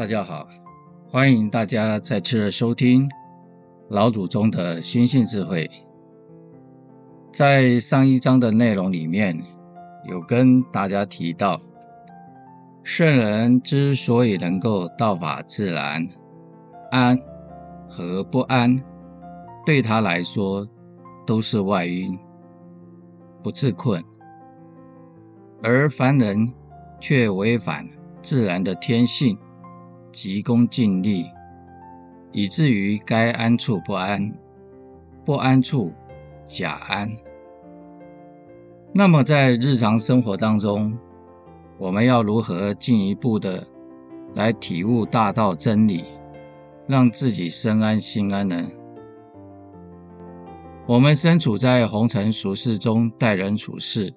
大家好，欢迎大家再次收听老祖宗的心性智慧。在上一章的内容里面，有跟大家提到，圣人之所以能够道法自然、安和不安，对他来说都是外因，不自困；而凡人却违反自然的天性，急功近利，以至于该安处不安，不安处假安。那么在日常生活当中，我们要如何进一步的来体悟大道真理，让自己身安心安呢？我们身处在红尘俗世中，待人处事，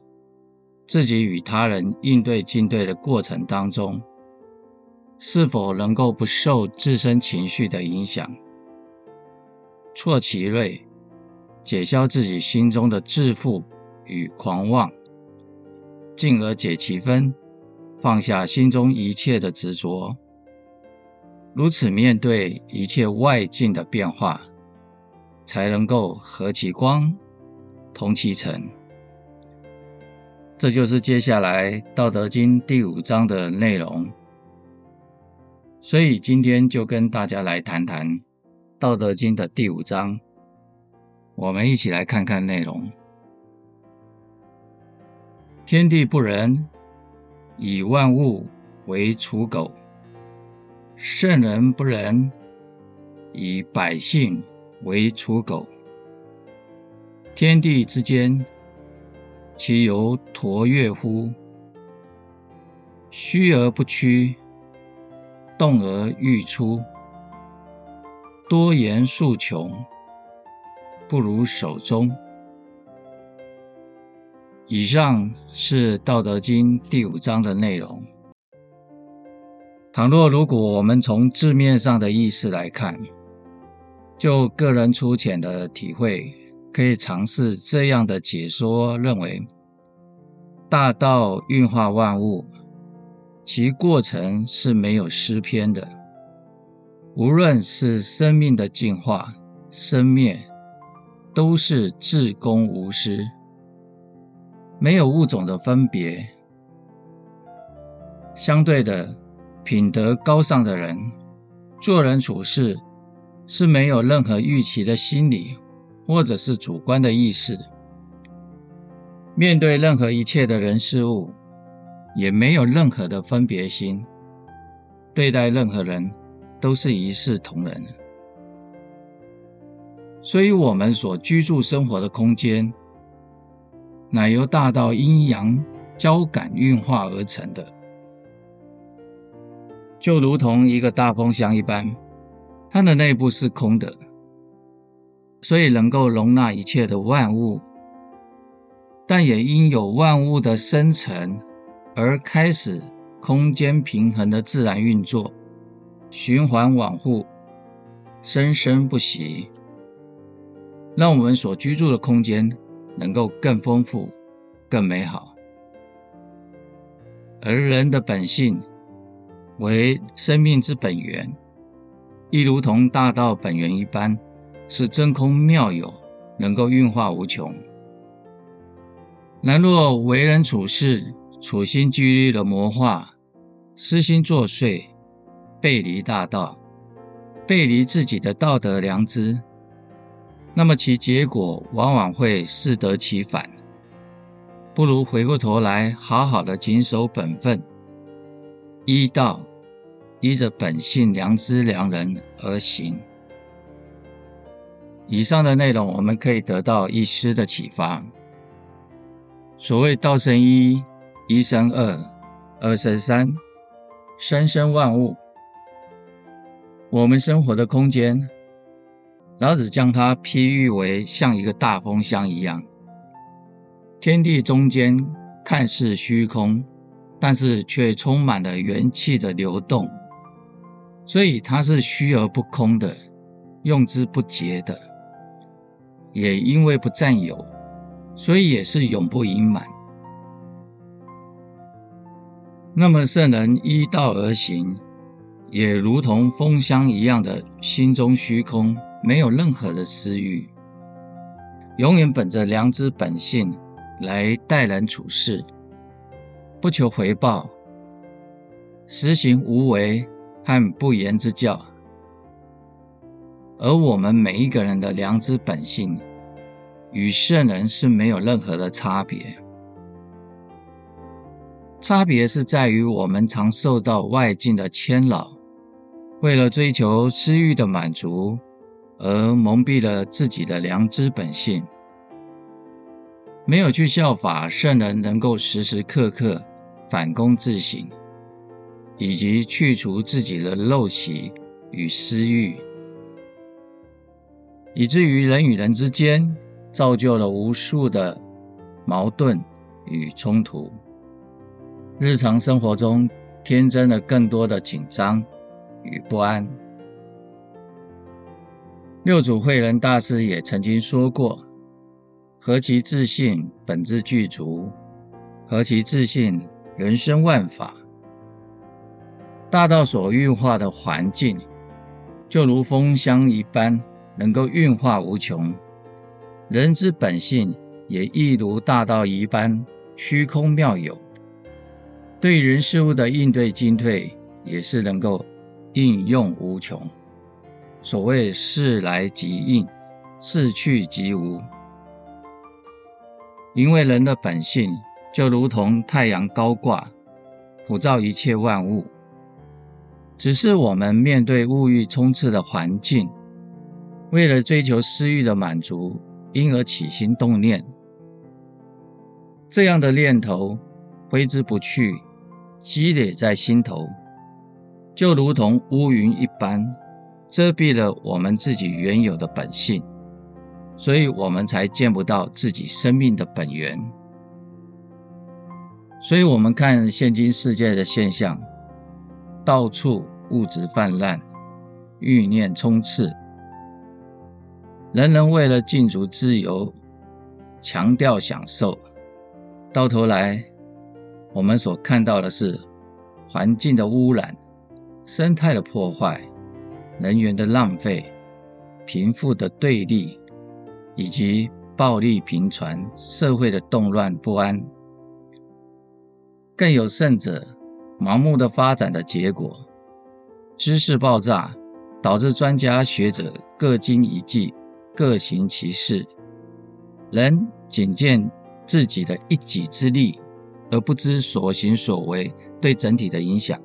自己与他人应对进退的过程当中，是否能够不受自身情绪的影响，挫其锐，解消自己心中的自负与狂妄，进而解其纷，放下心中一切的执着，如此面对一切外境的变化。才能够和其光，同其尘。这就是接下来《道德经》第五章的内容。所以今天就跟大家来谈谈《道德经》的第五章。我们一起来看看内容：天地不仁，以万物为刍狗；圣人不仁，以百姓。为刍狗，天地之间，其犹橐越乎？虚而不屈，动而愈出。多言数穷，不如守中。以上是《道德经》第五章的内容。倘若如果我们从字面上的意思来看，就个人粗浅的体会，可以尝试这样的解说：认为大道运化万物，其过程是没有失偏的。无论是生命的进化、生灭，都是至公无私，没有物种的分别。相对的，品德高尚的人，做人处事。是没有任何预期的心理，或者是主观的意识。面对任何一切的人事物，也没有任何的分别心。对待任何人，都是一视同仁。所以，我们所居住生活的空间，乃由大道阴阳交感运化而成的，就如同一个大风箱一般。它的内部是空的，所以能够容纳一切的万物，但也因有万物的生成而开始空间平衡的自然运作，循环往复，生生不息，让我们所居住的空间能够更丰富、更美好。而人的本性为生命之本源。亦如同大道本源一般，是真空妙有，能够运化无穷。然若为人处事，处心积虑的魔化，私心作祟，背离大道，背离自己的道德良知，那么其结果往往会适得其反。不如回过头来，好好的谨守本分，依道。依着本性、良知、良人而行。以上的内容，我们可以得到一丝的启发。所谓“道生一，一生二，二生三，三生万物”。我们生活的空间，老子将它譬喻为像一个大风箱一样，天地中间看似虚空，但是却充满了元气的流动。所以它是虚而不空的，用之不竭的，也因为不占有，所以也是永不盈满。那么圣人依道而行，也如同风箱一样的心中虚空，没有任何的私欲，永远本着良知本性来待人处事，不求回报，实行无为和不言之教。而我们每一个人的良知本性，与圣人是没有任何的差别，差别是在于我们常受到外境的牵扰，为了追求私欲的满足，而蒙蔽了自己的良知本性，没有去效法圣人，能够时时刻刻反躬自省，以及去除自己的陋习与私欲，以至于人与人之间。造就了无数的矛盾与冲突，日常生活中添增了更多的紧张与不安。六祖慧能大师也曾经说过：“何其自信，本自具足；何其自信，人生万法。”大道所运化的环境，就如风箱一般，能够运化无穷。人之本性也亦如大道一般虚空妙有，对人事物的应对进退也是能够应用无穷。所谓事来即应，事去即无。因为人的本性就如同太阳高挂，普照一切万物，只是我们面对物欲充斥的环境，为了追求私欲的满足。因而起心动念，这样的念头挥之不去，积累在心头，就如同乌云一般，遮蔽了我们自己原有的本性，所以我们才见不到自己生命的本源。所以，我们看现今世界的现象，到处物质泛滥，欲念充斥。人人为了尽足自由，强调享受，到头来，我们所看到的是环境的污染、生态的破坏、能源的浪费、贫富的对立，以及暴力频传、社会的动乱不安。更有甚者，盲目的发展的结果，知识爆炸，导致专家学者各经一计。各行其事，人仅见自己的一己之力，而不知所行所为对整体的影响。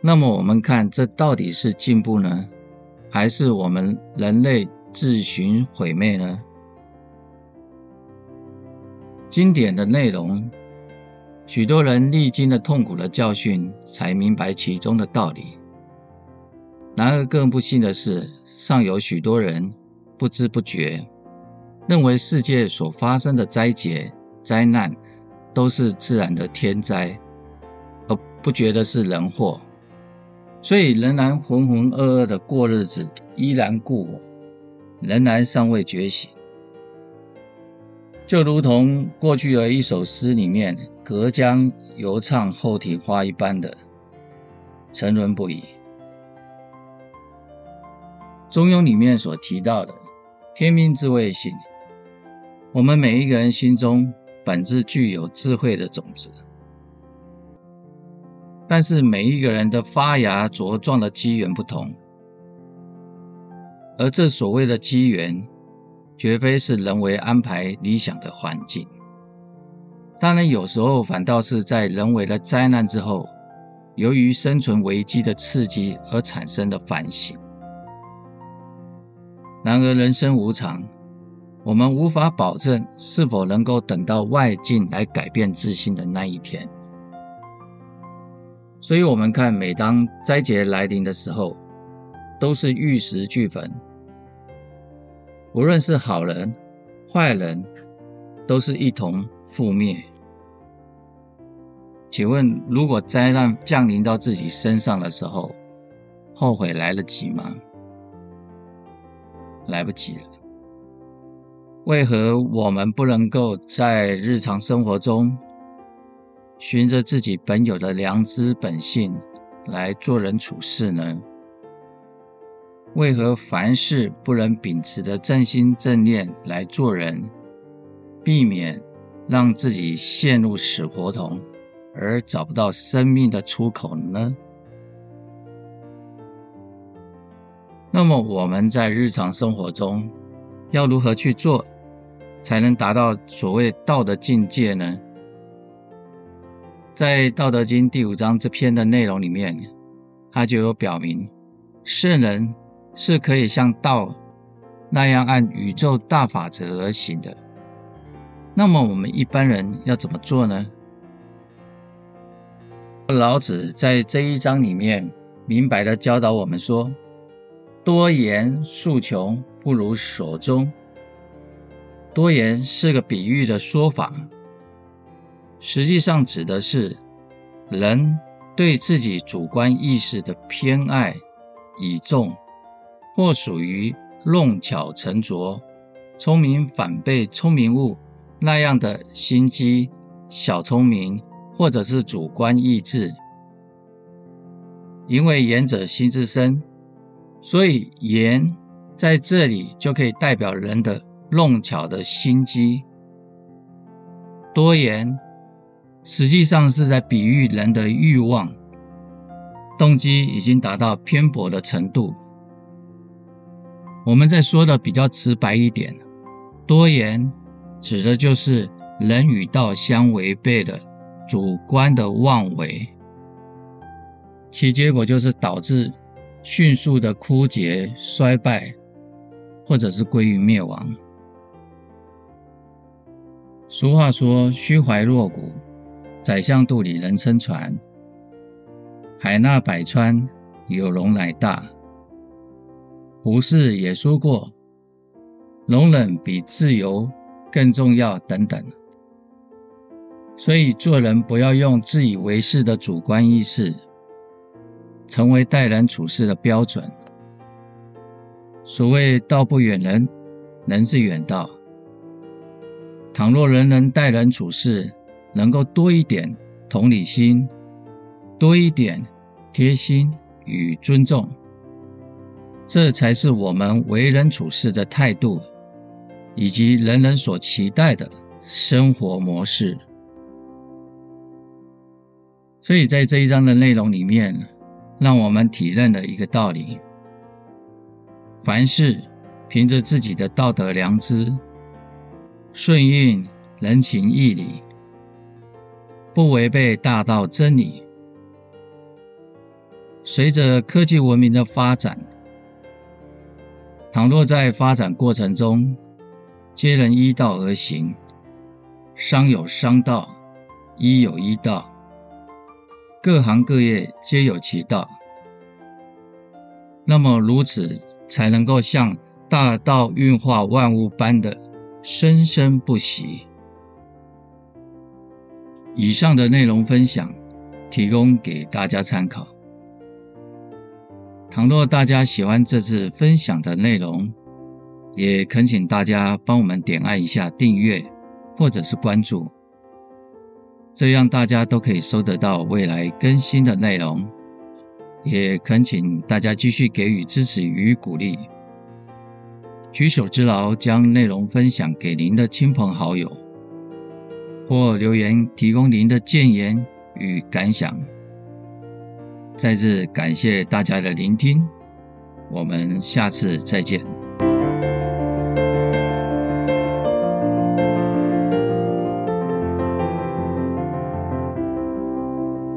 那么，我们看这到底是进步呢，还是我们人类自寻毁灭呢？经典的内容，许多人历经了痛苦的教训，才明白其中的道理。然而，更不幸的是，尚有许多人。不知不觉，认为世界所发生的灾劫、灾难都是自然的天灾，而不觉得是人祸，所以仍然浑浑噩噩的过日子，依然故我，仍然尚未觉醒。就如同过去的一首诗里面“隔江犹唱后庭花”一般的沉沦不已。中庸里面所提到的。天命之谓性，我们每一个人心中本质具有智慧的种子，但是每一个人的发芽茁壮的机缘不同，而这所谓的机缘，绝非是人为安排理想的环境。当然，有时候反倒是在人为的灾难之后，由于生存危机的刺激而产生的反省。然而，人生无常，我们无法保证是否能够等到外境来改变自信的那一天。所以，我们看，每当灾劫来临的时候，都是玉石俱焚。无论是好人、坏人，都是一同覆灭。请问，如果灾难降临到自己身上的时候，后悔来得及吗？来不及了。为何我们不能够在日常生活中，循着自己本有的良知本性来做人处事呢？为何凡事不能秉持的正心正念来做人，避免让自己陷入死胡同而找不到生命的出口呢？那么我们在日常生活中要如何去做，才能达到所谓道的境界呢？在《道德经》第五章这篇的内容里面，它就有表明，圣人是可以像道那样按宇宙大法则而行的。那么我们一般人要怎么做呢？老子在这一章里面明白的教导我们说。多言数穷，不如守中。多言是个比喻的说法，实际上指的是人对自己主观意识的偏爱、倚重，或属于弄巧成拙、聪明反被聪明误那样的心机、小聪明，或者是主观意志。因为言者心之深。所以言在这里就可以代表人的弄巧的心机。多言实际上是在比喻人的欲望，动机已经达到偏颇的程度。我们再说的比较直白一点，多言指的就是人与道相违背的主观的妄为，其结果就是导致。迅速的枯竭、衰败，或者是归于灭亡。俗话说：“虚怀若谷，宰相肚里能撑船；海纳百川，有容乃大。”胡适也说过：“容忍比自由更重要。”等等。所以做人不要用自以为是的主观意识。成为待人处事的标准。所谓“道不远人，人是远道”。倘若人人待人处事能够多一点同理心，多一点贴心与尊重，这才是我们为人处事的态度，以及人人所期待的生活模式。所以在这一章的内容里面，让我们体认了一个道理：凡事凭着自己的道德良知，顺应人情义理，不违背大道真理。随着科技文明的发展，倘若在发展过程中，皆能依道而行，商有商道，医有医道。各行各业皆有其道，那么如此才能够像大道运化万物般的生生不息。以上的内容分享提供给大家参考。倘若大家喜欢这次分享的内容，也恳请大家帮我们点按一下订阅或者是关注。这样大家都可以收得到未来更新的内容，也恳请大家继续给予支持与鼓励，举手之劳将内容分享给您的亲朋好友，或留言提供您的建言与感想。再次感谢大家的聆听，我们下次再见。